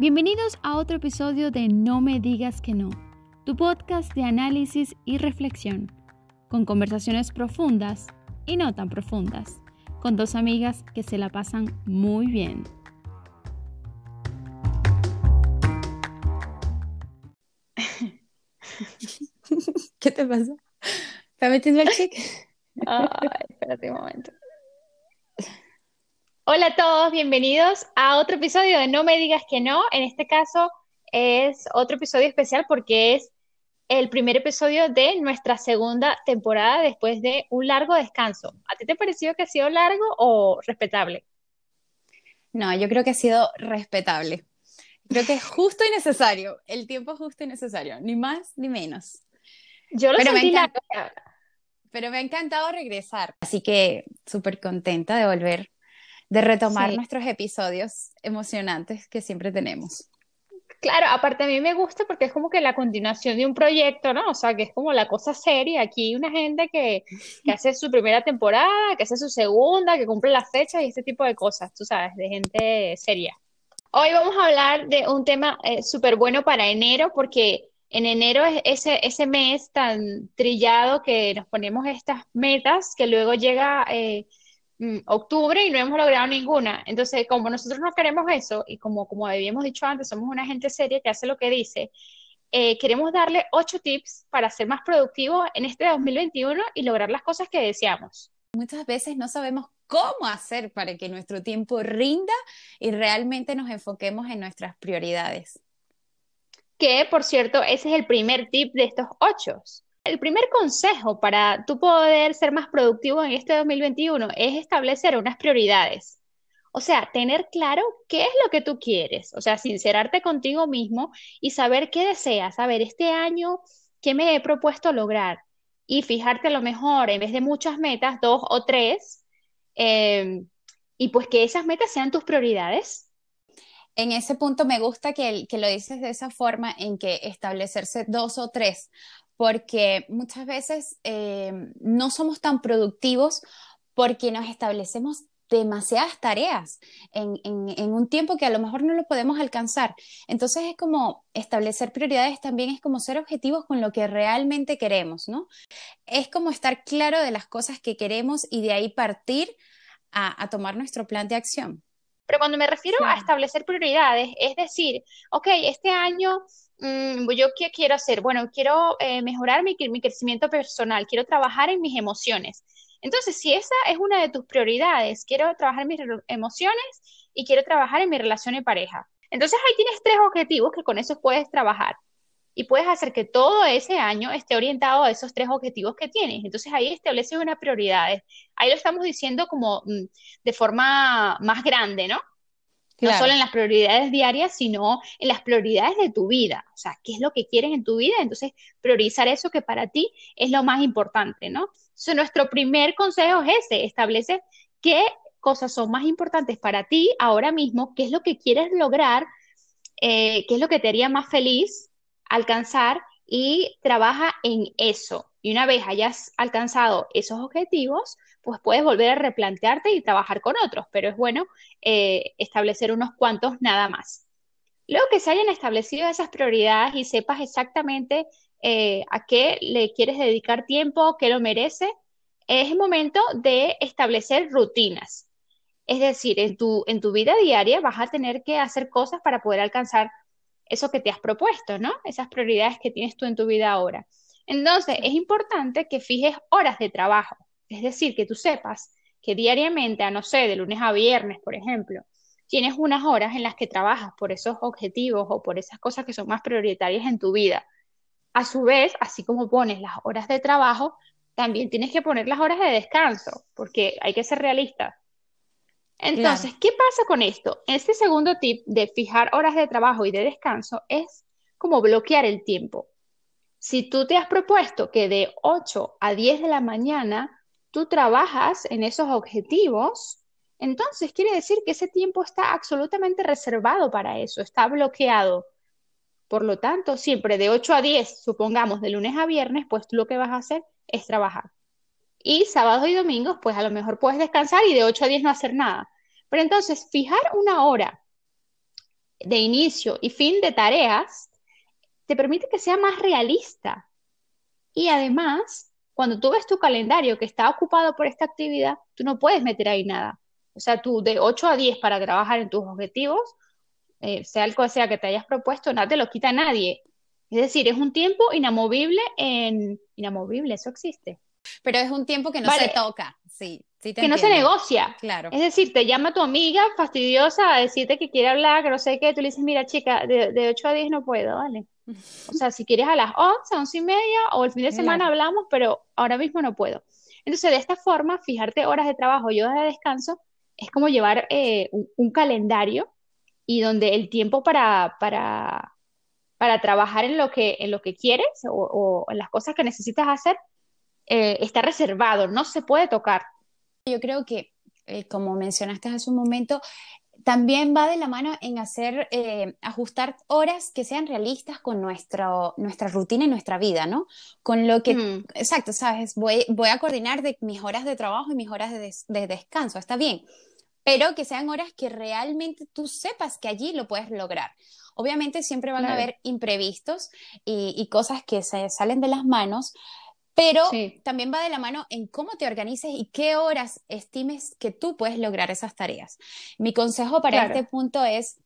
Bienvenidos a otro episodio de No me digas que no, tu podcast de análisis y reflexión, con conversaciones profundas y no tan profundas, con dos amigas que se la pasan muy bien. ¿Qué te pasa? ¿Está metiendo el chic? Ay, espérate un momento. Hola a todos, bienvenidos a otro episodio de No me digas que no. En este caso es otro episodio especial porque es el primer episodio de nuestra segunda temporada después de un largo descanso. ¿A ti te pareció que ha sido largo o respetable? No, yo creo que ha sido respetable. Creo que es justo y necesario. El tiempo es justo y necesario, ni más ni menos. Yo lo Pero me sentí encanta. largo. Pero me ha encantado regresar. Así que súper contenta de volver, de retomar Sí. nuestros episodios emocionantes que siempre tenemos. Claro, aparte a mí me gusta porque es como que la continuación de un proyecto, ¿no? O sea, que es como la cosa seria. Aquí hay una gente que, que hace su primera temporada, que hace su segunda, que cumple las fechas y este tipo de cosas, tú sabes, de gente seria. Hoy vamos a hablar de un tema eh, súper bueno para enero porque en enero es ese, ese mes tan trillado que nos ponemos estas metas que luego llega eh, octubre y no hemos logrado ninguna. Entonces, como nosotros no queremos eso y como, como habíamos dicho antes, somos una gente seria que hace lo que dice, eh, queremos darle ocho tips para ser más productivos en este 2021 y lograr las cosas que deseamos. Muchas veces no sabemos cómo hacer para que nuestro tiempo rinda y realmente nos enfoquemos en nuestras prioridades. Que, por cierto, ese es el primer tip de estos ocho. El primer consejo para tú poder ser más productivo en este 2021 es establecer unas prioridades. O sea, tener claro qué es lo que tú quieres. O sea, sincerarte contigo mismo y saber qué deseas. Saber este año qué me he propuesto lograr. Y fijarte a lo mejor, en vez de muchas metas, dos o tres. eh, y pues que esas metas sean tus prioridades. En ese punto me gusta que, que lo dices de esa forma, en que establecerse dos o tres, porque muchas veces eh, no somos tan productivos porque nos establecemos demasiadas tareas en, en, en, un tiempo que a lo mejor no lo podemos alcanzar. Entonces es como establecer prioridades también es como ser objetivos con lo que realmente queremos, ¿no? Es como estar claro de las cosas que queremos y de ahí partir a, a tomar nuestro plan de acción. Pero cuando me refiero Sí. a establecer prioridades, es decir, ok, este año mm, yo qué quiero hacer, bueno, quiero eh, mejorar mi, mi crecimiento personal, quiero trabajar en mis emociones. Entonces, si esa es una de tus prioridades, quiero trabajar en mis emociones y quiero trabajar en mi relación de pareja. Entonces, ahí tienes tres objetivos que con esos puedes trabajar y puedes hacer que todo ese año esté orientado a esos tres objetivos que tienes. Entonces, ahí estableces unas prioridades. Ahí lo estamos diciendo como mm, de forma más grande, ¿no? No solo en las prioridades diarias, sino en las prioridades de tu vida. O sea, ¿qué es lo que quieres en tu vida? Entonces, priorizar eso que para ti es lo más importante, ¿no? Entonces, nuestro primer consejo es ese, establece qué cosas son más importantes para ti ahora mismo, qué es lo que quieres lograr, eh, qué es lo que te haría más feliz alcanzar y trabaja en eso. Y una vez hayas alcanzado esos objetivos, pues puedes volver a replantearte y trabajar con otros, pero es bueno eh, establecer unos cuantos nada más. Luego que se hayan establecido esas prioridades y sepas exactamente eh, a qué le quieres dedicar tiempo, qué lo merece, es el momento de establecer rutinas. Es decir, en tu, en tu vida diaria vas a tener que hacer cosas para poder alcanzar eso que te has propuesto, ¿no? Esas prioridades que tienes tú en tu vida ahora. Entonces, es importante que fijes horas de trabajo. Es decir, que tú sepas que diariamente, a no sé, de lunes a viernes, por ejemplo, tienes unas horas en las que trabajas por esos objetivos o por esas cosas que son más prioritarias en tu vida. A su vez, así como pones las horas de trabajo, también tienes que poner las horas de descanso, porque hay que ser realistas. Entonces, Claro. ¿qué pasa con esto? Este segundo tip de fijar horas de trabajo y de descanso es como bloquear el tiempo. Si tú te has propuesto que de 8 a 10 de la mañana tú trabajas en esos objetivos, entonces quiere decir que ese tiempo está absolutamente reservado para eso, está bloqueado. Por lo tanto, siempre de 8 a 10, supongamos de lunes a viernes, pues tú lo que vas a hacer es trabajar. Y sábados y domingos, pues a lo mejor puedes descansar y de 8 a 10 no hacer nada. Pero entonces, fijar una hora de inicio y fin de tareas, te permite que sea más realista. Y además, cuando tú ves tu calendario que está ocupado por esta actividad, tú no puedes meter ahí nada. O sea, tú de 8 a 10 para trabajar en tus objetivos, eh, sea el que sea que te hayas propuesto, nada te lo quita nadie. Es decir, es un tiempo inamovible en... Inamovible, eso existe. Pero es un tiempo que no se toca, sí. Que no se negocia. Claro. Es decir, te llama tu amiga fastidiosa a decirte que quiere hablar, que no sé qué, tú le dices, mira chica, de, de 8 a 10 no puedo, vale. O sea, si quieres a las 11, 11 y media o el fin de semana hablamos, pero ahora mismo no puedo. Entonces, de esta forma, fijarte horas de trabajo y horas de descanso es como llevar eh, un, calendario y donde el tiempo para, para, para trabajar en lo que, en lo que quieres o, en las cosas que necesitas hacer eh, está reservado, no se puede tocar. Yo creo que, eh, como mencionaste hace un momento, también va de la mano en hacer, eh, ajustar horas que sean realistas con nuestro, nuestra rutina y nuestra vida, ¿no? Con lo que, mm. exacto, sabes, voy, voy a coordinar de mis horas de trabajo y mis horas de, descanso, está bien, pero que sean horas que realmente tú sepas que allí lo puedes lograr. Obviamente siempre van a haber imprevistos y, y, cosas que se salen de las manos, pero también va de la mano en cómo te organices y qué horas estimes que tú puedes lograr esas tareas. Mi consejo para este punto es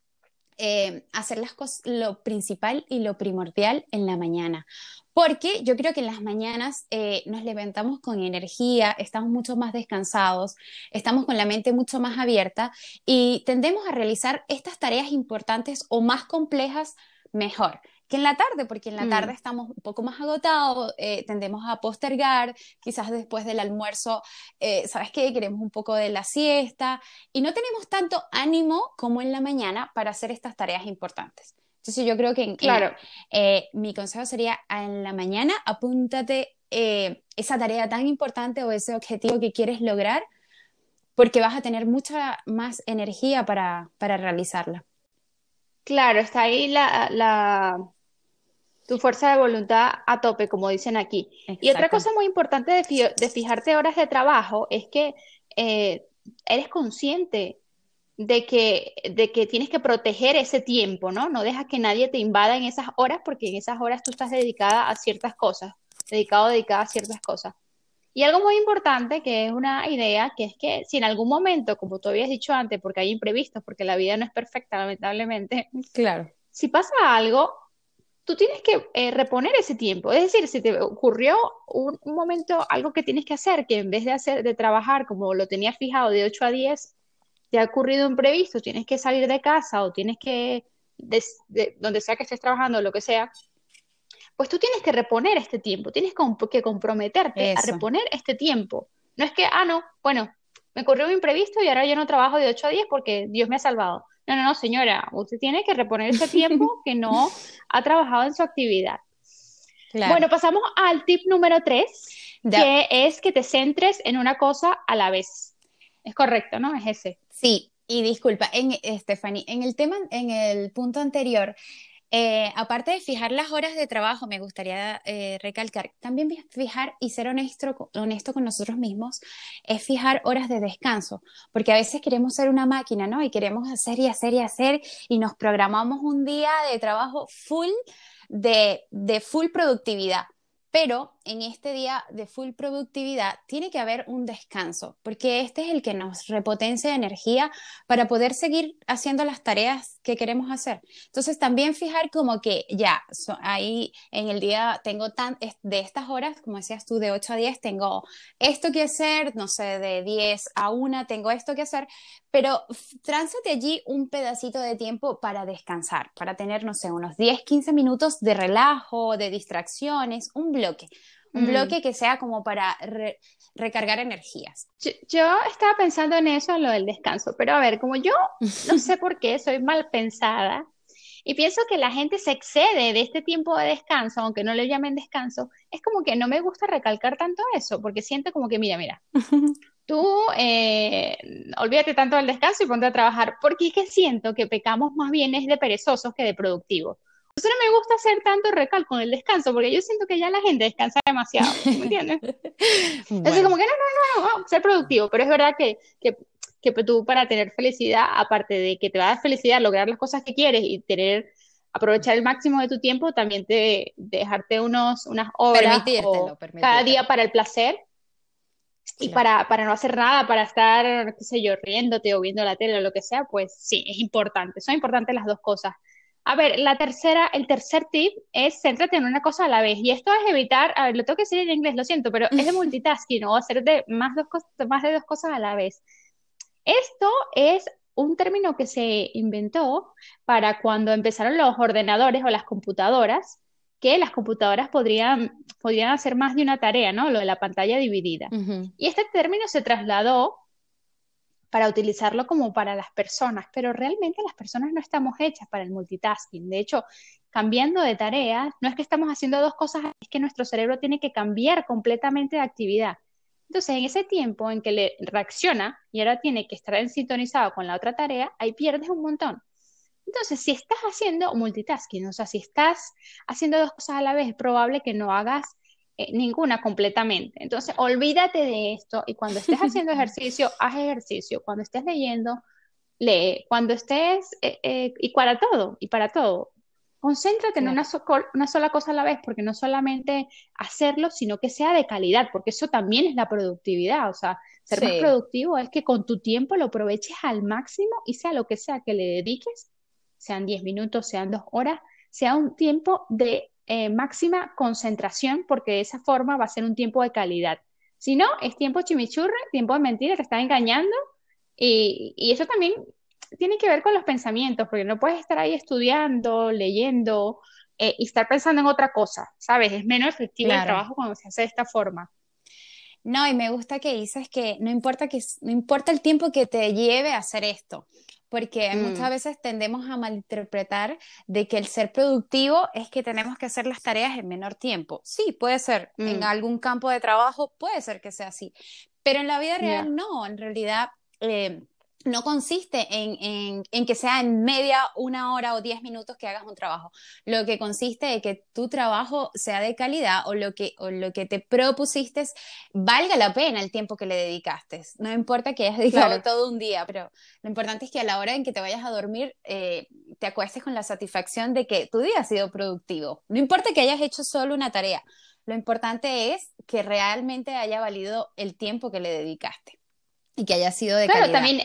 eh, hacer las cosas, lo principal y lo primordial en la mañana. Porque yo creo que en las mañanas eh, nos levantamos con energía, estamos mucho más descansados, estamos con la mente mucho más abierta y tendemos a realizar estas tareas importantes o más complejas mejor que en la tarde, porque en la tarde mm. estamos un poco más agotados, eh, tendemos a postergar, quizás después del almuerzo, eh, ¿sabes qué? Queremos un poco de la siesta y no tenemos tanto ánimo como en la mañana para hacer estas tareas importantes. Entonces yo creo que claro. Eh, mi consejo sería en la mañana apúntate esa tarea tan importante o ese objetivo que quieres lograr porque vas a tener mucha más energía para, para realizarla. Claro, está ahí la, tu fuerza de voluntad a tope, como dicen aquí. Y otra cosa muy importante de, fijarte horas de trabajo es que eh, eres consciente de que, de que tienes que proteger ese tiempo, ¿no? No dejas que nadie te invada en esas horas porque en esas horas tú estás dedicada a ciertas cosas, dedicado dedicada a ciertas cosas. Y algo muy importante, que es una idea, que es que si en algún momento, como tú habías dicho antes, porque hay imprevistos, porque la vida no es perfecta, lamentablemente, claro. Si pasa algo, tú tienes que eh, reponer ese tiempo. Es decir, si te ocurrió un, momento, algo que tienes que hacer, que en vez de hacer, de trabajar como lo tenías fijado de 8 a 10, te ha ocurrido un imprevisto, tienes que salir de casa o tienes que, de, donde sea que estés trabajando, lo que sea, pues tú tienes que reponer este tiempo, tienes que comprometerte a reponer este tiempo. No es que, ah, no, bueno, me ocurrió un imprevisto y ahora yo no trabajo de 8 a 10 porque Dios me ha salvado. No, no, no, señora, usted tiene que reponer ese tiempo que no ha trabajado en su actividad. Bueno, pasamos al tip número tres, que es que te centres en una cosa a la vez. Es correcto, ¿no? Es ese. Sí, y disculpa, en, Stephanie, en el tema, en el punto anterior, eh, aparte de fijar las horas de trabajo, me gustaría eh, recalcar, también fijar y ser honesto, honesto con nosotros mismos, es fijar horas de descanso, porque a veces queremos ser una máquina, ¿no? Y queremos hacer y hacer y hacer y nos programamos un día de trabajo full, de, de full productividad. Pero en este día de full productividad tiene que haber un descanso, porque este es el que nos repotencia energía para poder seguir haciendo las tareas que queremos hacer. Entonces también fijar como que ya, ahí en el día tengo tan, de estas horas, como decías tú, de 8 a 10, tengo esto que hacer, no sé, de 10 a 1 tengo esto que hacer, pero tránzate allí un pedacito de tiempo para descansar, para tener, no sé, unos 10, 15 minutos de relajo, de distracciones, un bloque. Un mm. bloque que sea como para recargar energías. Yo, estaba pensando en eso, en lo del descanso, pero a ver, como yo no sé por qué soy mal pensada y pienso que la gente se excede de este tiempo de descanso, aunque no le llamen descanso, es como que no me gusta recalcar tanto eso, porque siento como que, mira, mira, tú eh, olvídate tanto del descanso y ponte a trabajar, porque es que siento que pecamos más bien es de perezosos que de productivos. Entonces no me gusta hacer tanto recalco en el descanso, porque yo siento que ya la gente descansa demasiado, ¿me entiendes? Entonces como que no, no, no, no, ser productivo, pero es verdad que, que que tú para tener felicidad, aparte de que te va a dar felicidad lograr las cosas que quieres y tener aprovechar el máximo de tu tiempo, también te dejarte unos unas horas cada día para el placer y para, para no hacer nada, para estar, qué sé yo, riéndote o viendo la tele o lo que sea, pues sí, es importante. Son importantes las dos cosas. A ver, la tercera, el tercer tip es céntrate en una cosa a la vez. Y esto es evitar, a ver, lo tengo que decir en inglés, lo siento, pero es de multitasking o hacer de más, dos más de dos cosas a la vez. Esto es un término que se inventó para cuando empezaron los ordenadores o las computadoras, que las computadoras podrían, podrían hacer más de una tarea, ¿no? Lo de la pantalla dividida. Y este término se trasladó para utilizarlo como para las personas, pero realmente las personas no estamos hechas para el multitasking. De hecho, cambiando de tarea, no es que estamos haciendo dos cosas, es que nuestro cerebro tiene que cambiar completamente de actividad. Entonces, en ese tiempo en que le reacciona y ahora tiene que estar en sintonizado con la otra tarea, ahí pierdes un montón. Entonces, si estás haciendo multitasking, o sea, si estás haciendo dos cosas a la vez, es probable que no hagas eh, ninguna completamente. Entonces, olvídate de esto y cuando estés haciendo ejercicio, haz ejercicio. Cuando estés leyendo, lee. Cuando estés, eh, eh, y para todo, y para todo. Concéntrate en una, una, sola cosa a la vez, porque no solamente hacerlo, sino que sea de calidad, porque eso también es la productividad. O sea, ser más productivo es que con tu tiempo lo aproveches al máximo y sea lo que sea que le dediques, sean 10 minutos, sean dos horas, sea un tiempo de eh, máxima concentración, porque de esa forma va a ser un tiempo de calidad. Si no, es tiempo chimichurre, tiempo de mentira, te está engañando. Y, eso también tiene que ver con los pensamientos, porque no puedes estar ahí estudiando, leyendo eh, y estar pensando en otra cosa, ¿sabes? Es menos efectivo el trabajo cuando se hace de esta forma. No, y me gusta que dices que no importa que no importa el tiempo que te lleve a hacer esto porque muchas mm. veces tendemos a malinterpretar de que el ser productivo es que tenemos que hacer las tareas en menor tiempo. Sí, puede ser, en mm. algún campo de trabajo puede ser que sea así, pero en la vida real no, en realidad... Eh, no consiste en, que sea en media, una hora o diez minutos que hagas un trabajo. Lo que consiste en que tu trabajo sea de calidad o lo que, lo que te propusiste valga la pena el tiempo que le dedicaste. No importa que hayas dedicado todo un día, pero lo importante es que a la hora en que te vayas a dormir eh, te acuestes con la satisfacción de que tu día ha sido productivo. No importa que hayas hecho solo una tarea, lo importante es que realmente haya valido el tiempo que le dedicaste y que haya sido de calidad. También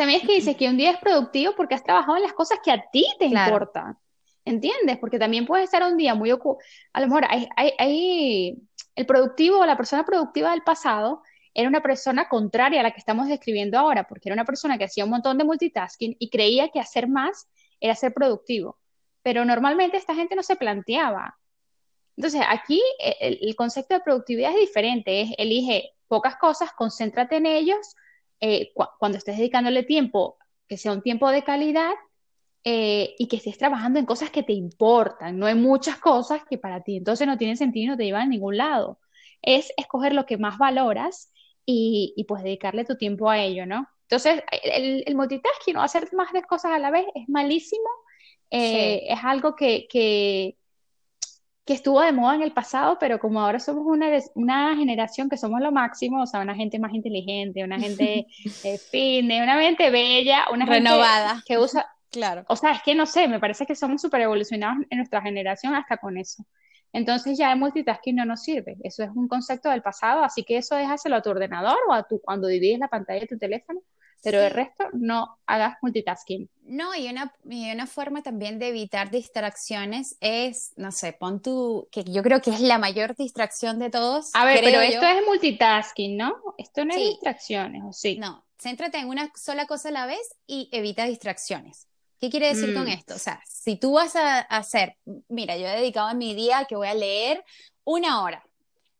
también es que dices que un día es productivo porque has trabajado en las cosas que a ti te importan. ¿Entiendes? Porque también puedes estar un día muy ocupado. A lo mejor hay, hay, el productivo o la persona productiva del pasado era una persona contraria a la que estamos describiendo ahora, porque era una persona que hacía un montón de multitasking y creía que hacer más era ser productivo. Pero normalmente esta gente no se planteaba. Entonces, aquí eh, el, el concepto de productividad es diferente, es elige pocas cosas, concéntrate en ellos, eh, cuando estés dedicándole tiempo, que sea un tiempo de calidad eh, y que estés trabajando en cosas que te importan, no en muchas cosas que para ti entonces no tienen sentido y no te llevan a ningún lado. Es escoger lo que más valoras y, y pues dedicarle tu tiempo a ello, ¿no? Entonces, el, el multitasking o hacer más de cosas a la vez es malísimo, eh, es algo que, que, que estuvo de moda en el pasado, pero como ahora somos una, una generación que somos lo máximo, o sea, una gente más inteligente, una gente eh, fine, una gente bella, una renovada gente que usa, claro. O sea, es que no sé, me parece que somos súper evolucionados en nuestra generación hasta con eso. Entonces ya el multitasking no nos sirve. Eso es un concepto del pasado, así que eso déjaselo a tu ordenador o a tu cuando divides la pantalla de tu teléfono pero el resto no hagas multitasking. No, y una, y una forma también de evitar distracciones es, no sé, pon tu, que yo creo que es la mayor distracción de todos. A ver, pero esto es multitasking, ¿no? Esto no es distracciones, ¿o sí? No, céntrate en una sola cosa a la vez y evita distracciones. ¿Qué quiere decir con mm. esto? O sea, si tú vas a hacer, mira, yo he dedicado mi día que voy a leer una hora,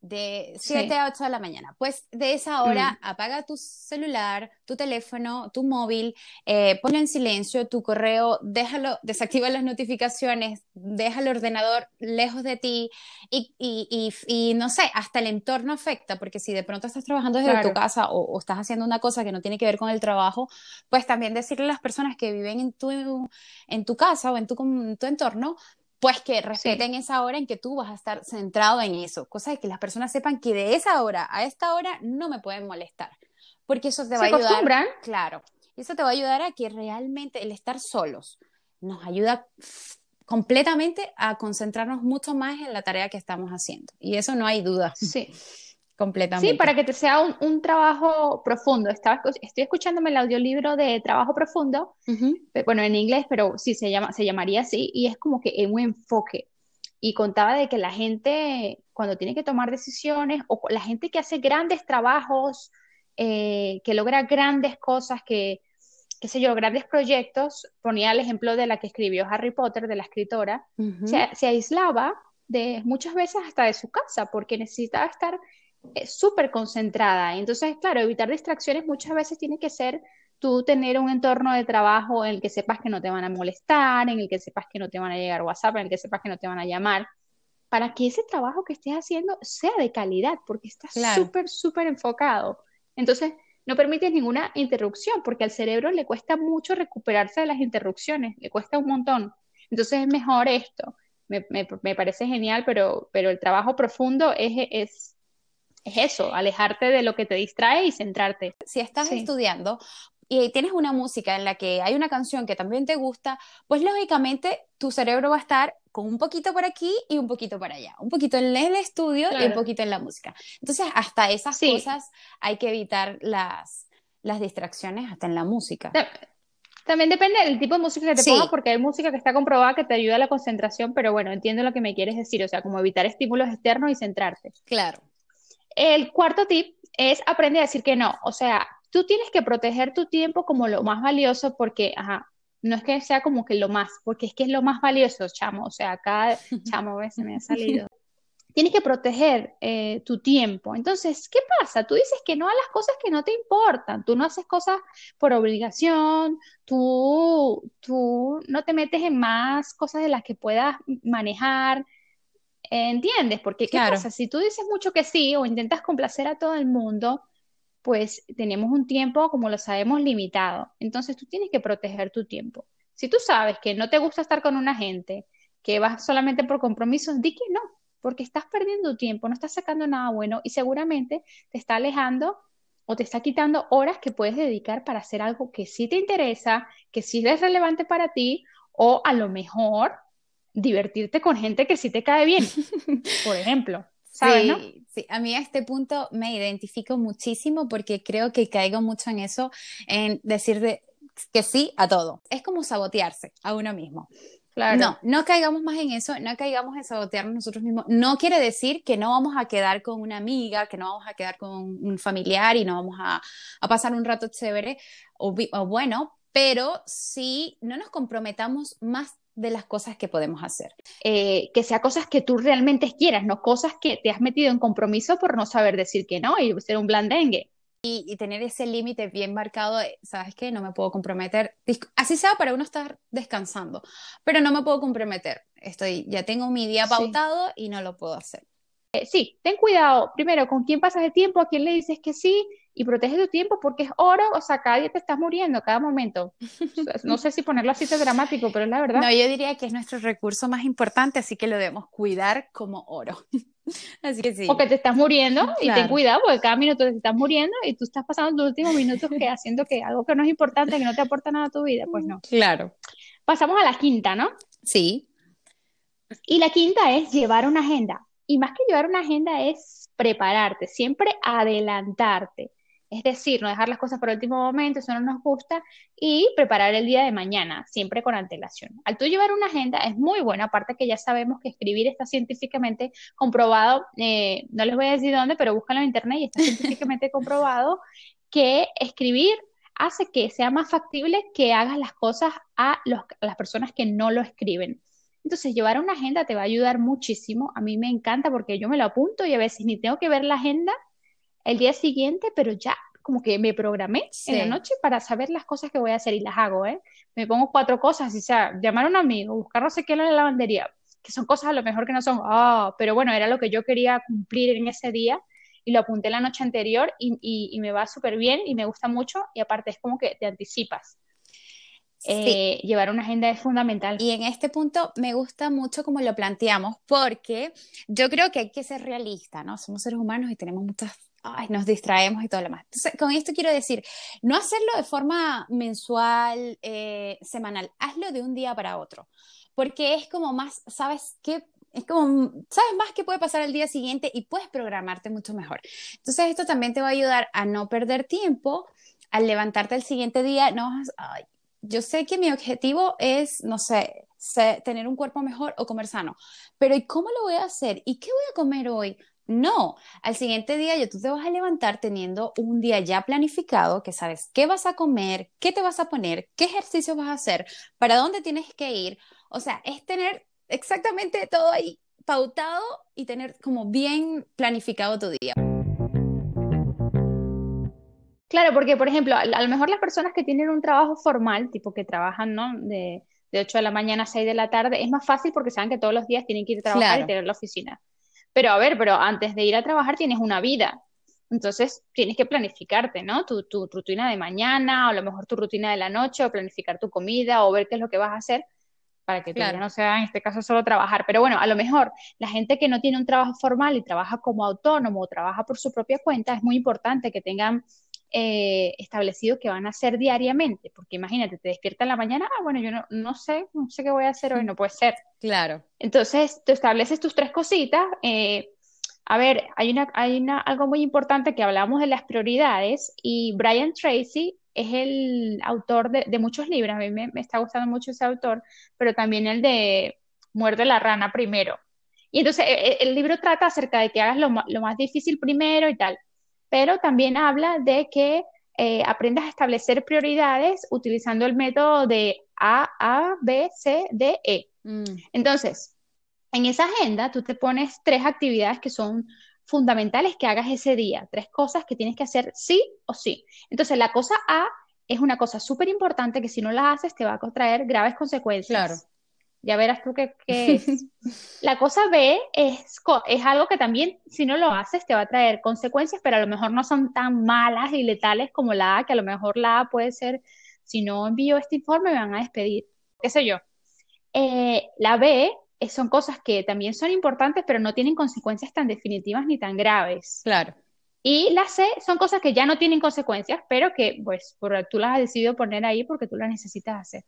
de 7 a 8 de la mañana. Pues de esa hora mm. apaga tu celular, tu teléfono, tu móvil, eh, ponlo en silencio, tu correo, déjalo, desactiva las notificaciones, deja el ordenador lejos de ti y, y, y, no sé, hasta el entorno afecta, porque si de pronto estás trabajando desde tu casa o, estás haciendo una cosa que no tiene que ver con el trabajo, pues también decirle a las personas que viven en tu, en tu casa o en tu, en tu entorno, pues que respeten esa hora en que tú vas a estar centrado en eso, cosa de que las personas sepan que de esa hora a esta hora no me pueden molestar, porque eso te va a ayudar. Claro, eso te va a ayudar a que realmente el estar solos nos ayuda completamente a concentrarnos mucho más en la tarea que estamos haciendo. Y eso no hay duda. Sí. Completamente. Sí, para que te sea un, trabajo profundo. Estaba, estoy escuchándome el audiolibro de Trabajo Profundo, bueno, en inglés, pero sí se, llama, se llamaría así, y es como que en un enfoque. Y contaba de que la gente, cuando tiene que tomar decisiones, o la gente que hace grandes trabajos, eh, que logra grandes cosas, que, qué sé yo, grandes proyectos, ponía el ejemplo de la que escribió Harry Potter, de la escritora, se, aislaba de muchas veces hasta de su casa, porque necesitaba estar súper concentrada. Entonces, claro, evitar distracciones muchas veces tiene que ser tú tener un entorno de trabajo en el que sepas que no te van a molestar, en el que sepas que no te van a llegar WhatsApp, en el que sepas que no te van a llamar, para que ese trabajo que estés haciendo sea de calidad, porque estás súper, súper enfocado. Entonces, no permites ninguna interrupción, porque al cerebro le cuesta mucho recuperarse de las interrupciones, le cuesta un montón. Entonces es mejor esto. Me, me, parece genial, pero, pero el trabajo profundo es, es, es, eso, alejarte de lo que te distrae y centrarte. Si estás estudiando y tienes una música en la que hay una canción que también te gusta, pues lógicamente tu cerebro va a estar con un poquito por aquí y un poquito por allá, un poquito en el estudio y un poquito en la música. Entonces, hasta esas cosas hay que evitar las, las distracciones, hasta en la música. También depende del tipo de música que te pongas, porque hay música que está comprobada que te ayuda a la concentración, pero bueno, entiendo lo que me quieres decir, o sea, como evitar estímulos externos y centrarte. Claro. El cuarto tip es aprender a decir que no, o sea, tú tienes que proteger tu tiempo como lo más valioso porque, ajá, no es que sea como que lo más, porque es que es lo más valioso, chamo, o sea, acá, chamo, se me ha salido. Tienes que proteger eh, tu tiempo. Entonces, ¿qué pasa? Tú dices que no a las cosas que no te importan. Tú no haces cosas por obligación. Tú, tú no te metes en más cosas de las que puedas manejar. ¿Entiendes? Porque, ¿qué pasa? Si tú dices mucho que sí o intentas complacer a todo el mundo, pues tenemos un tiempo, como lo sabemos, limitado. Entonces tú tienes que proteger tu tiempo. Si tú sabes que no te gusta estar con una gente, que vas solamente por compromisos, di que no, porque estás perdiendo tiempo, no estás sacando nada bueno y seguramente te está alejando o te está quitando horas que puedes dedicar para hacer algo que sí te interesa, que sí es relevante para ti o a lo mejor divertirte con gente que sí te cae bien, por ejemplo sí, sí, a mí a este punto me identifico muchísimo porque creo que caigo mucho en eso, en decir que sí a todo. Es como sabotearse a uno mismo. Claro. No, no caigamos más en eso, no caigamos en sabotearnos nosotros mismos. No quiere decir que no vamos a quedar con una amiga, que no vamos a quedar con un familiar y no vamos a, a pasar un rato chévere o, o bueno, pero sí no nos comprometamos más de las cosas que podemos hacer. Eh, que sea cosas que tú realmente quieras, no cosas que te has metido en compromiso por no saber decir que no y ser un blandengue. Y, y tener ese límite bien marcado, ¿sabes qué? No me puedo comprometer. Así sea para uno estar descansando, pero no me puedo comprometer. Estoy, ya tengo mi día pautado y no lo puedo hacer. Eh, sí, ten cuidado, primero, con quién pasas el tiempo, a quién le dices que sí, y protege tu tiempo porque es oro, o sea, cada día te estás muriendo, cada momento. No sé si ponerlo así de dramático, pero es la verdad. No, yo diría que es nuestro recurso más importante, así que lo debemos cuidar como oro. así que sí. Porque te estás muriendo y ten cuidado porque cada minuto te estás muriendo y tú estás pasando tus últimos minutos que haciendo que algo que no es importante, que no te aporta nada a tu vida, pues no. Claro. Pasamos a la quinta, ¿no? Sí. Y la quinta es llevar una agenda. Y más que llevar una agenda es prepararte, siempre adelantarte. Es decir, no dejar las cosas para el último momento, eso no nos gusta, y preparar el día de mañana, siempre con antelación. Al tú llevar una agenda es muy bueno, aparte que ya sabemos que escribir está científicamente comprobado, eh, no les voy a decir dónde, pero búscalo en internet y está científicamente comprobado que escribir hace que sea más factible que hagas las cosas a, a las personas que no lo escriben. Entonces, llevar una agenda te va a ayudar muchísimo. A mí me encanta porque yo me lo apunto y a veces ni tengo que ver la agenda el día siguiente, pero ya como que me programé en la noche para saber las cosas que voy a hacer y las hago, ¿eh? Me pongo cuatro cosas, y sea, llamar a un amigo, buscar no sé qué en la lavandería, que son cosas a lo mejor que no son, ah, pero bueno, era lo que yo quería cumplir en ese día y lo apunté la noche anterior y, y me va súper bien y me gusta mucho y aparte es como que te anticipas. Eh, llevar una agenda es fundamental. Y en este punto me gusta mucho como lo planteamos, porque yo creo que hay que ser realista, ¿no? Somos seres humanos y tenemos muchas ay, nos distraemos y todo lo demás. Entonces, con esto quiero decir, no hacerlo de forma mensual, eh, semanal, hazlo de un día para otro, porque es como más, ¿sabes qué? Es como, sabes más qué puede pasar el día siguiente y puedes programarte mucho mejor. Entonces, esto también te va a ayudar a no perder tiempo al levantarte el siguiente día. No, ay, yo sé que mi objetivo es, no sé, tener un cuerpo mejor o comer sano, pero ¿y cómo lo voy a hacer? ¿Y qué voy a comer hoy? No, al siguiente día ya tú te vas a levantar teniendo un día ya planificado, que sabes qué vas a comer, qué te vas a poner, qué ejercicios vas a hacer, para dónde tienes que ir. O sea, es tener exactamente todo ahí pautado y tener como bien planificado tu día. Claro, porque por ejemplo, a, lo mejor las personas que tienen un trabajo formal, tipo que trabajan, ¿no? De, de 8 de la mañana a 6 de la tarde, es más fácil porque saben que todos los días tienen que ir a trabajar y tener la oficina. Pero a ver, pero antes de ir a trabajar tienes una vida. Entonces tienes que planificarte, ¿no? Tu, tu rutina de mañana, o a lo mejor tu rutina de la noche, o planificar tu comida, o ver qué es lo que vas a hacer para que claro. no sea en este caso solo trabajar. Pero bueno, a lo mejor la gente que no tiene un trabajo formal y trabaja como autónomo o trabaja por su propia cuenta, es muy importante que tengan eh, establecido que van a hacer diariamente, porque imagínate, te despiertas en la mañana, ah, bueno, yo no, no sé, no sé qué voy a hacer hoy, no puede ser. Claro. Entonces, tú estableces tus tres cositas. Eh, a ver, hay, una, hay una, algo muy importante que hablamos de las prioridades y Brian Tracy es el autor de, muchos libros, a mí me, está gustando mucho ese autor, pero también el de Muerde la rana primero. Y entonces e, e, el, libro trata acerca de que hagas lo, lo, más difícil primero y tal, pero también habla de que eh, aprendas a establecer prioridades utilizando el método de A, A, B, C, D, E. Mm. Entonces, en esa agenda tú te pones tres actividades que son fundamentales que hagas ese día, tres cosas que tienes que hacer sí o sí. Entonces, la cosa A es una cosa súper importante que si no la haces te va a traer graves consecuencias. Claro. Ya verás tú qué, es. la cosa B es, es algo que también, si no lo haces, te va a traer consecuencias, pero a lo mejor no son tan malas y letales como la A, que a lo mejor la A puede ser, si no envío este informe, me van a despedir, qué sé yo. Eh, la B son cosas que también son importantes, pero no tienen consecuencias tan definitivas ni tan graves. Claro. Y la C son cosas que ya no tienen consecuencias, pero que pues por, tú las has decidido poner ahí porque tú las necesitas hacer.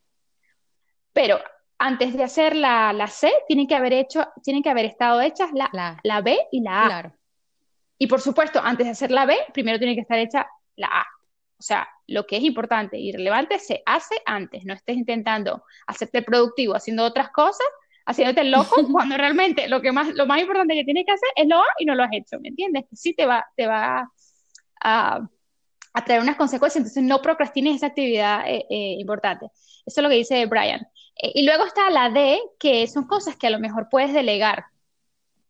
Pero antes de hacer la, la C, tienen que haber hecho, tienen que haber estado hechas la, la, B y la A. Claro. Y por supuesto, antes de hacer la B, primero tiene que estar hecha la A. O sea, lo que es importante y relevante se hace antes. No estés intentando hacerte productivo haciendo otras cosas, haciéndote el loco, cuando realmente lo, que más, lo más importante que tienes que hacer es lo A y no lo has hecho. ¿Me entiendes? Que sí te va, te va a, a traer unas consecuencias. Entonces, no procrastines esa actividad eh, eh, importante. Eso es lo que dice Brian. Eh, y luego está la D, que son cosas que a lo mejor puedes delegar.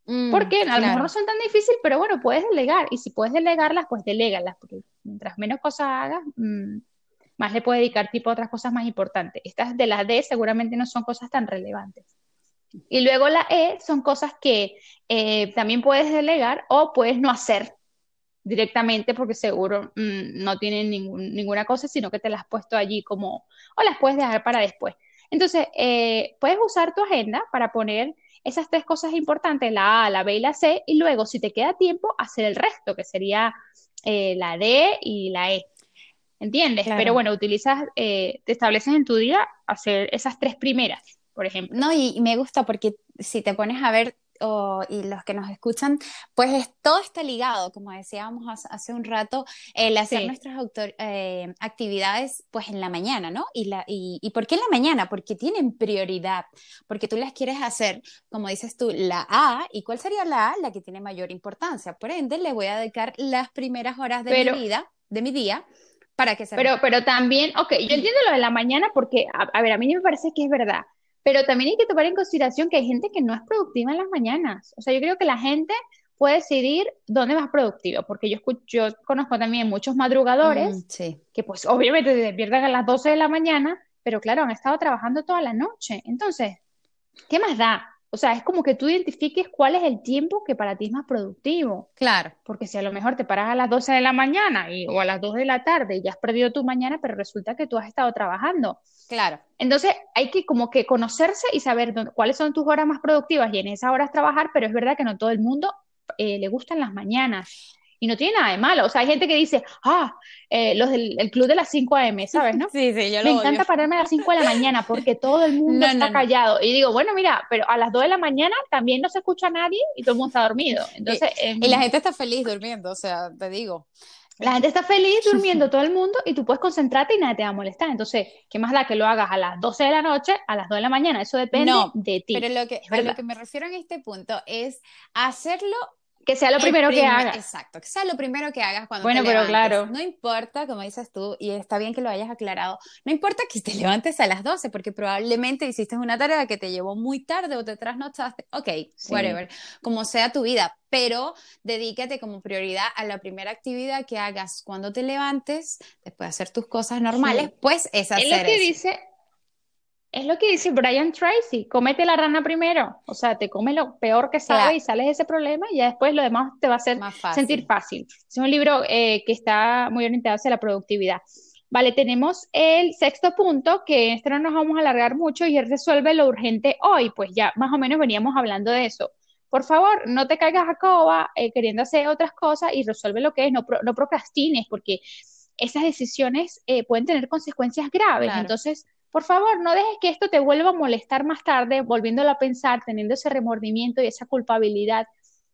Mm, porque a lo mejor no son tan difíciles, pero bueno, puedes delegar. Y si puedes delegarlas, pues delégalas, porque mientras menos cosas hagas, mm, más le puedes dedicar tipo a otras cosas más importantes. Estas de la D seguramente no son cosas tan relevantes. Y luego la E son cosas que eh, también puedes delegar o puedes no hacer directamente porque seguro mm, no tienen ninguna cosa, sino que te las has puesto allí como, o las puedes dejar para después. Entonces, eh, puedes usar tu agenda para poner esas tres cosas importantes, la A, la B y la C, y luego, si te queda tiempo, hacer el resto, que sería eh, la D y la E. ¿Entiendes? Pero bueno, utilizas, eh, te estableces en tu día hacer esas tres primeras, por ejemplo. No, y me gusta porque si te pones a ver y los que nos escuchan, pues todo está ligado, como decíamos hace, un rato, el hacer nuestras eh, actividades pues en la mañana, ¿no? Y, la, y, y, por qué en la mañana? Porque tienen prioridad, porque tú las quieres hacer, como dices tú, la A, ¿y cuál sería la A? La que tiene mayor importancia. Por ende, le voy a dedicar las primeras horas de mi vida, de mi día, para que se... Pero, pero también, ok, yo entiendo lo de la mañana porque, a, a ver, a mí me parece que es verdad pero también hay que tomar en consideración que hay gente que no es productiva en las mañanas. O sea, yo creo que la gente puede decidir dónde más productiva, porque yo, escucho, yo conozco también muchos madrugadores mm, que pues obviamente se despiertan a las 12 de la mañana, pero claro, han estado trabajando toda la noche. Entonces, ¿qué más da? O sea, es como que tú identifiques cuál es el tiempo que para ti es más productivo. Claro. Porque si a lo mejor te paras a las 12 de la mañana y, o a las 2 de la tarde y ya has perdido tu mañana, pero resulta que tú has estado trabajando. Claro. Entonces hay que como que conocerse y saber cuáles son tus horas más productivas y en esas horas trabajar, pero es verdad que no todo el mundo eh, le gustan las mañanas. Y no tiene nada de malo. O sea, hay gente que dice, ah, eh, los del club de las 5 a.m., ¿sabes? ¿no? Sí, sí, yo lo Me encanta pararme a las 5 de la mañana porque todo el mundo está callado. Y digo, bueno, mira, pero a las 2 de la mañana también no se escucha a nadie y todo el mundo está dormido. Entonces, y, la gente está feliz durmiendo, o sea, te digo. La gente está feliz durmiendo todo el mundo y tú puedes concentrarte y nadie te va a molestar. Entonces, ¿qué más da que lo hagas a las 12 de la noche, a las 2 de la mañana? Eso depende de ti. Pero lo que, a lo que me refiero en este punto es hacerlo que sea lo primero que hagas. Exacto, que sea lo primero que hagas cuando bueno, pero claro. No importa, como dices tú, y está bien que lo hayas aclarado, no importa que te levantes a las 12, porque probablemente hiciste una tarea que te llevó muy tarde o te trasnochaste. Ok, whatever, como sea tu vida, pero dedícate como prioridad a la primera actividad que hagas cuando te levantes, después de hacer tus cosas normales, pues es hacer es lo que dice es lo que dice Brian Tracy, comete la rana primero, o sea, te come lo peor que sabe y sales de ese problema y ya después lo demás te va a hacer sentir fácil. Es un libro eh, que está muy orientado hacia la productividad. Vale, tenemos el sexto punto, que este no nos vamos a alargar mucho y es resuelve lo urgente hoy, pues ya más o menos veníamos hablando de eso. Por favor, no te caigas a coba eh, queriendo hacer otras cosas y resuelve lo que es, no, no procrastines, porque esas decisiones eh, pueden tener consecuencias graves. Entonces, por favor, no dejes que esto te vuelva a molestar más tarde, volviéndolo a pensar, teniendo ese remordimiento y esa culpabilidad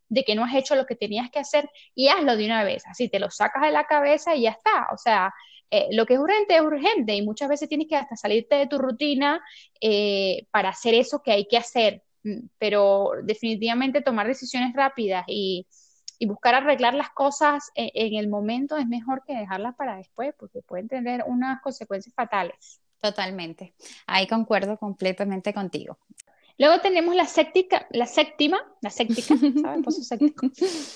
de que no has hecho lo que tenías que hacer y hazlo de una vez. Así te lo sacas de la cabeza y ya está. O sea, eh, lo que es urgente es urgente y muchas veces tienes que hasta salirte de tu rutina eh, para hacer eso que hay que hacer. Mm, pero definitivamente tomar decisiones rápidas y, buscar arreglar las cosas en, en el momento es mejor que dejarlas para después porque pueden tener unas consecuencias fatales. Totalmente. Ahí concuerdo completamente contigo. Luego tenemos la séptica, la séptima, la séptica, ¿saben?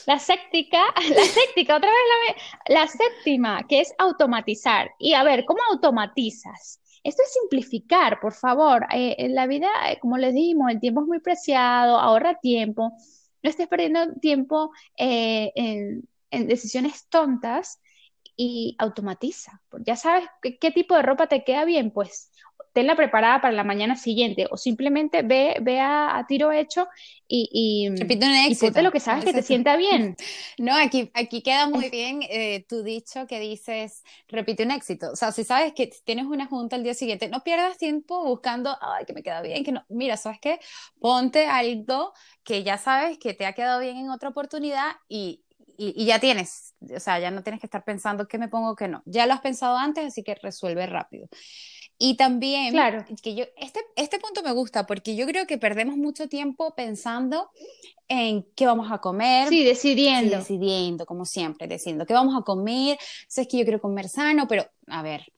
La séptica, la séptica, otra vez la, la séptima, que es automatizar. Y a ver, ¿cómo automatizas? Esto es simplificar, por favor. Eh, en la vida, eh, como les dijimos, el tiempo es muy preciado, ahorra tiempo. No estés perdiendo tiempo eh, en, en decisiones tontas y automatiza. Ya sabes qué, tipo de ropa te queda bien, pues tenla preparada para la mañana siguiente o simplemente ve, ve a, tiro hecho y, y, un lo que sabes que te sienta bien. No, aquí, aquí queda muy bien eh, tu dicho que dices, repite un éxito. O sea, si sabes que tienes una junta el día siguiente, no pierdas tiempo buscando, ay, que me queda bien, que no. Mira, ¿sabes qué? Ponte algo que ya sabes que te ha quedado bien en otra oportunidad y, y, ya tienes, o sea, ya no tienes que estar pensando qué me pongo, qué no. Ya lo has pensado antes, así que resuelve rápido. Y también, claro. que yo, este, este punto me gusta porque yo creo que perdemos mucho tiempo pensando en qué vamos a comer. Sí, decidiendo. decidiendo, como siempre, decidiendo qué vamos a comer. Sé que yo quiero comer sano, pero a ver,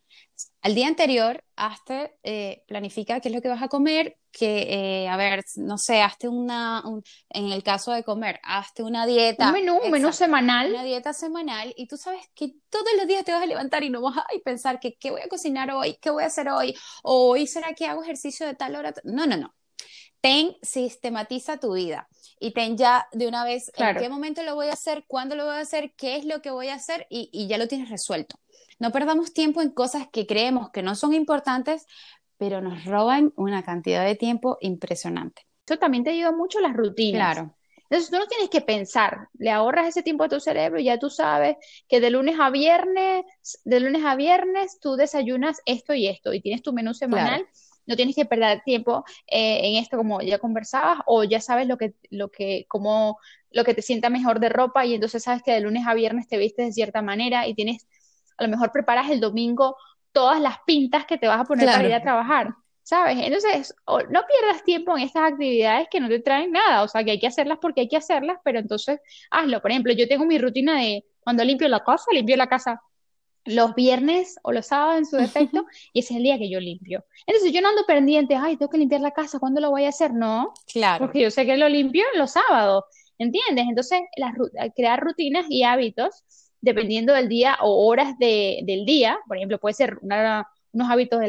al día anterior, hazte, eh, planifica qué es lo que vas a comer, que, eh, a ver, no sé, hazte una, en el caso de comer, hazte una dieta. Un menú, un menú semanal. Una dieta semanal y tú sabes que todos los días te vas a levantar y no vas a pensar que qué voy a cocinar hoy, qué voy a hacer hoy, o hoy será que hago ejercicio de tal hora. No, no, no. Ten, sistematiza tu vida y ten ya de una vez en qué momento lo voy a hacer, cuándo lo voy a hacer, qué es lo que voy a hacer y, y ya lo tienes resuelto. No perdamos tiempo en cosas que creemos que no son importantes, pero nos roban una cantidad de tiempo impresionante. Eso también te ayuda mucho las rutinas. Claro. Entonces tú no tienes que pensar, le ahorras ese tiempo a tu cerebro y ya tú sabes que de lunes a viernes, de lunes a viernes tú desayunas esto y esto y tienes tu menú semanal. No tienes que perder tiempo eh, en esto como ya conversabas o ya sabes lo que, lo que, como, lo que te sienta mejor de ropa y entonces sabes que de lunes a viernes te vistes de cierta manera y tienes a lo mejor preparas el domingo todas las pintas que te vas a poner para ir a trabajar, ¿sabes? Entonces, no pierdas tiempo en estas actividades que no te traen nada, o sea, que hay que hacerlas porque hay que hacerlas, pero entonces hazlo. Por ejemplo, yo tengo mi rutina de cuando limpio la casa, limpio la casa los viernes o los sábados en su defecto, y ese es el día que yo limpio. Entonces yo no ando pendiente, ay, tengo que limpiar la casa, ¿cuándo lo voy a hacer? No, claro. porque yo sé que lo limpio los sábados, ¿entiendes? Entonces, crear rutinas y hábitos dependiendo del día o horas del día, por ejemplo, puede ser unos hábitos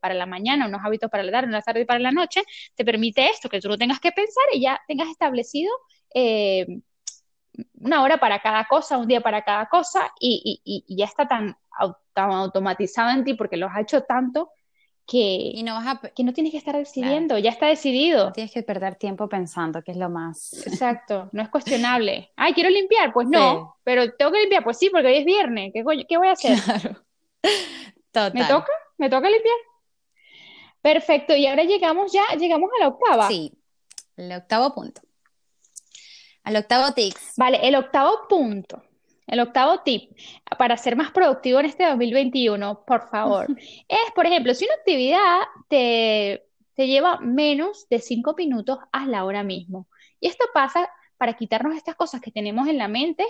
para la mañana, unos hábitos para la tarde, una tarde para la noche, te permite esto, que tú no tengas que pensar y ya tengas establecido eh, una hora para cada cosa, un día para cada cosa y, ya está tan, tan automatizado en ti porque lo has hecho tanto que, y no, vas a, que no tienes que estar decidiendo, ya está decidido. No tienes que perder tiempo pensando, que es lo más. Exacto, no es cuestionable. Ay, quiero limpiar, pues no, pero tengo que limpiar, pues sí, porque hoy es viernes, ¿qué, qué voy a hacer? Claro. Total. ¿Me toca? ¿Me toca limpiar? Perfecto, y ahora llegamos ya, llegamos a la octava. Sí, el octavo punto. Al octavo tip. Vale, el octavo punto. El octavo tip para ser más productivo en este 2021, por favor, es, por ejemplo, si una actividad te, te lleva menos de cinco minutos, hazla ahora mismo. Y esto pasa para quitarnos estas cosas que tenemos en la mente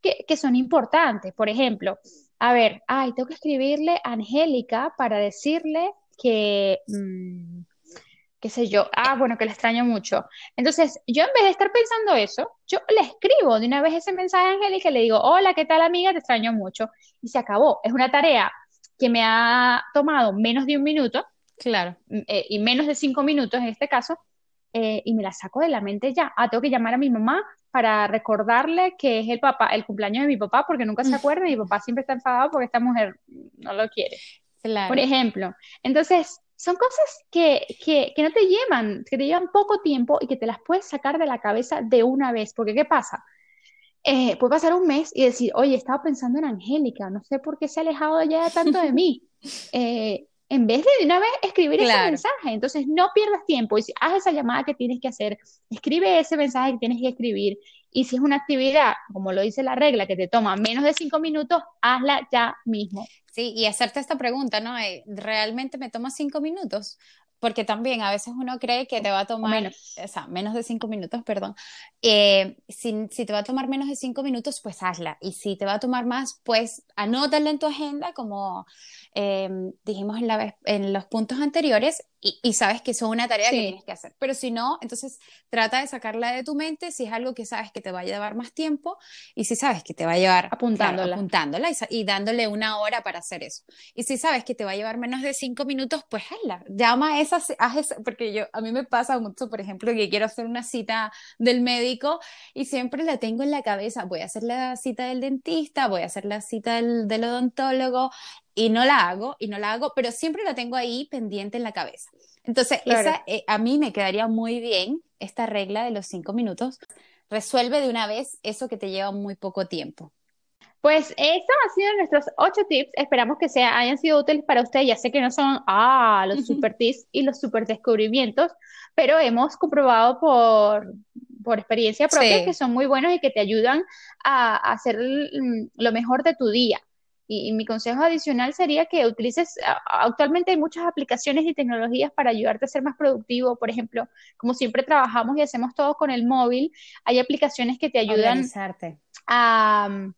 que, que son importantes. Por ejemplo, a ver, ay, tengo que escribirle a Angélica para decirle que, mm, qué sé yo, ah, bueno, que le extraño mucho. Entonces, yo en vez de estar pensando eso, yo le escribo de una vez ese mensaje a Angélica y le digo, hola, ¿qué tal amiga? Te extraño mucho. Y se acabó. Es una tarea que me ha tomado menos de un minuto. Claro. Mm, eh, y menos de cinco minutos en este caso. Eh, y me la saco de la mente ya. Ah, tengo que llamar a mi mamá para recordarle que es el papá, el cumpleaños de mi papá, porque nunca se acuerda y mi papá siempre está enfadado porque esta mujer no lo quiere. Claro. Por ejemplo. Entonces, son cosas que, que, que, no te llevan, que te llevan poco tiempo y que te las puedes sacar de la cabeza de una vez. Porque, ¿qué pasa? Eh, puede pasar un mes y decir, oye, estaba pensando en Angélica, no sé por qué se ha alejado ya tanto de mí. Eh, en vez de de una vez escribir ese mensaje. Entonces, no pierdas tiempo y si, haz esa llamada que tienes que hacer, escribe ese mensaje que tienes que escribir. Y si es una actividad, como lo dice la regla, que te toma menos de cinco minutos, hazla ya mismo. Sí, y hacerte esta pregunta, ¿no? Eh, ¿Realmente me toma cinco minutos? Porque también a veces uno cree que te va a tomar, menos. o sea, menos de cinco minutos, perdón. Eh, si, si, te va a tomar menos de cinco minutos, pues hazla. Y si te va a tomar más, pues anótala en tu agenda, como eh, dijimos en, la, en los puntos anteriores, y, sabes que es una tarea que tienes que hacer. Pero si no, entonces trata de sacarla de tu mente si es algo que sabes que te va a llevar más tiempo y si sabes que te va a llevar apuntándola, apuntándola y, dándole una hora para hacer eso. Y si sabes que te va a llevar menos de cinco minutos, pues hazla. Llama a esas, haz porque yo, a mí me pasa mucho, por ejemplo, que quiero hacer una cita del médico y siempre la tengo en la cabeza. Voy a hacer la cita del dentista, voy a hacer la cita del, del odontólogo y no la hago, y no la hago, pero siempre la tengo ahí pendiente en la cabeza. Entonces, esa, eh, a mí me quedaría muy bien esta regla de los cinco minutos. Resuelve de una vez eso que te lleva muy poco tiempo. Pues estos han sido nuestros ocho tips. Esperamos que sea, hayan sido útiles para ustedes. Ya sé que no son ah, los super tips y los super descubrimientos, pero hemos comprobado por, por experiencia propia que son muy buenos y que te ayudan a, a hacer lo mejor de tu día. Y, mi consejo adicional sería que utilices, actualmente hay muchas aplicaciones y tecnologías para ayudarte a ser más productivo. Por ejemplo, como siempre trabajamos y hacemos todo con el móvil, hay aplicaciones que te ayudan a,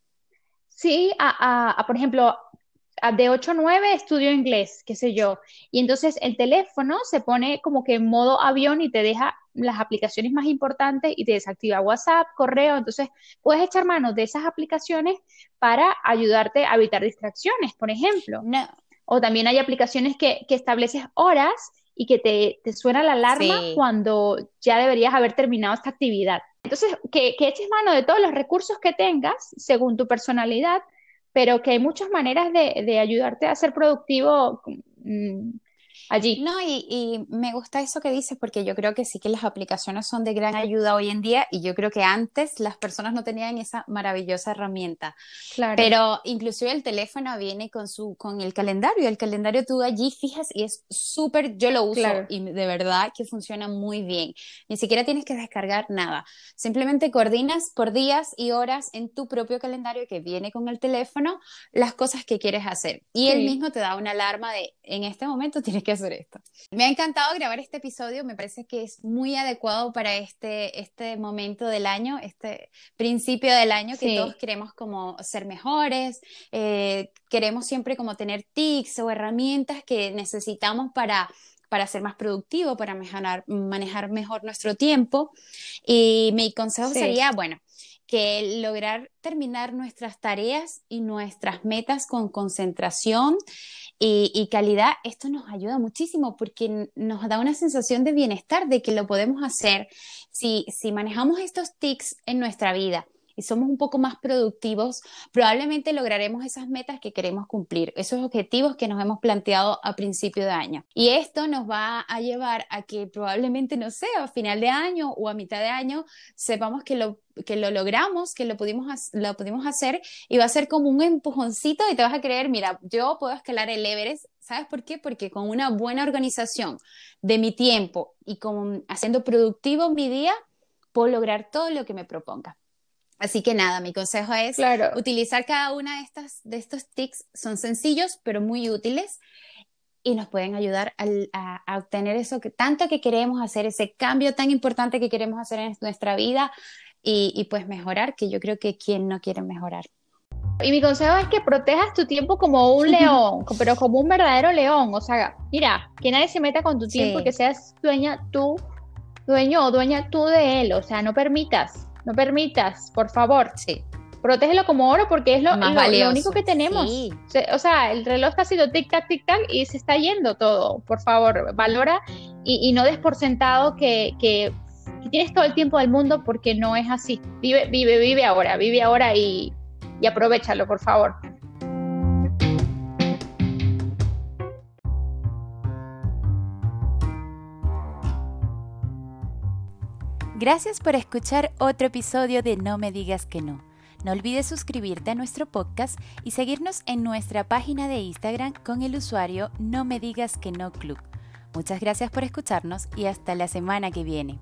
sí, a, a, por ejemplo, de 8 a 9 estudio inglés, qué sé yo. Y entonces el teléfono se pone como que en modo avión y te deja las aplicaciones más importantes y te desactiva WhatsApp, correo. Entonces puedes echar mano de esas aplicaciones para ayudarte a evitar distracciones, por ejemplo. O también hay aplicaciones que, que estableces horas y que te, te suena la alarma cuando ya deberías haber terminado esta actividad. Entonces, que, que eches mano de todos los recursos que tengas según tu personalidad pero que hay muchas maneras de, ayudarte a ser productivo mm, allí. No, y, me gusta eso que dices porque yo creo que sí que las aplicaciones son de gran ayuda hoy en día y yo creo que antes las personas no tenían esa maravillosa herramienta. Claro. Pero inclusive el teléfono viene con su con el calendario, el calendario tú allí fijas y es súper, yo lo uso y de verdad que funciona muy bien. Ni siquiera tienes que descargar nada. Simplemente coordinas por días y horas en tu propio calendario que viene con el teléfono las cosas que quieres hacer. Y él mismo te da una alarma de en este momento tienes que hacer esto. Me ha encantado grabar este episodio, me parece que es muy adecuado para este, este momento del año, este principio del año que todos queremos como ser mejores, eh, queremos siempre como tener tics o herramientas que necesitamos para para ser más productivo, para manejar, manejar mejor nuestro tiempo. Y mi consejo sería, bueno, que lograr terminar nuestras tareas y nuestras metas con concentración y, calidad, esto nos ayuda muchísimo porque nos da una sensación de bienestar, de que lo podemos hacer si, si manejamos estos tics en nuestra vida somos un poco más productivos, probablemente lograremos esas metas que queremos cumplir, esos objetivos que nos hemos planteado a principio de año. Y esto nos va a llevar a que probablemente, no sé, a final de año o a mitad de año, sepamos que lo que lo logramos, que lo pudimos, lo pudimos hacer y va a ser como un empujoncito y te vas a creer, mira, yo puedo escalar el Everest. ¿Sabes por qué? Porque con una buena organización de mi tiempo y con haciendo productivo mi día, puedo lograr todo lo que me proponga. Así que nada, mi consejo es utilizar cada una de, estas, de estos tics. Son sencillos, pero muy útiles y nos pueden ayudar a, obtener eso que tanto que queremos hacer, ese cambio tan importante que queremos hacer en nuestra vida y, y pues mejorar, que yo creo que quien no quiere mejorar. Y mi consejo es que protejas tu tiempo como un león, pero como un verdadero león. O sea, mira, que nadie se meta con tu tiempo, que seas dueña tú, dueño o dueña tú de él. O sea, no permitas, no permitas, por favor. Sí. Protégelo como oro porque es lo, lo, único que tenemos. O sea, el reloj está haciendo tic-tac, tic-tac y se está yendo todo. Por favor, valora y, no des por sentado que, que, que tienes todo el tiempo del mundo porque no es así. Vive, vive, vive ahora, vive ahora y y aprovechalo, por favor. Gracias por escuchar otro episodio de No me digas que no. No olvides suscribirte a nuestro podcast y seguirnos en nuestra página de Instagram con el usuario No me digas que no club. Muchas gracias por escucharnos y hasta la semana que viene.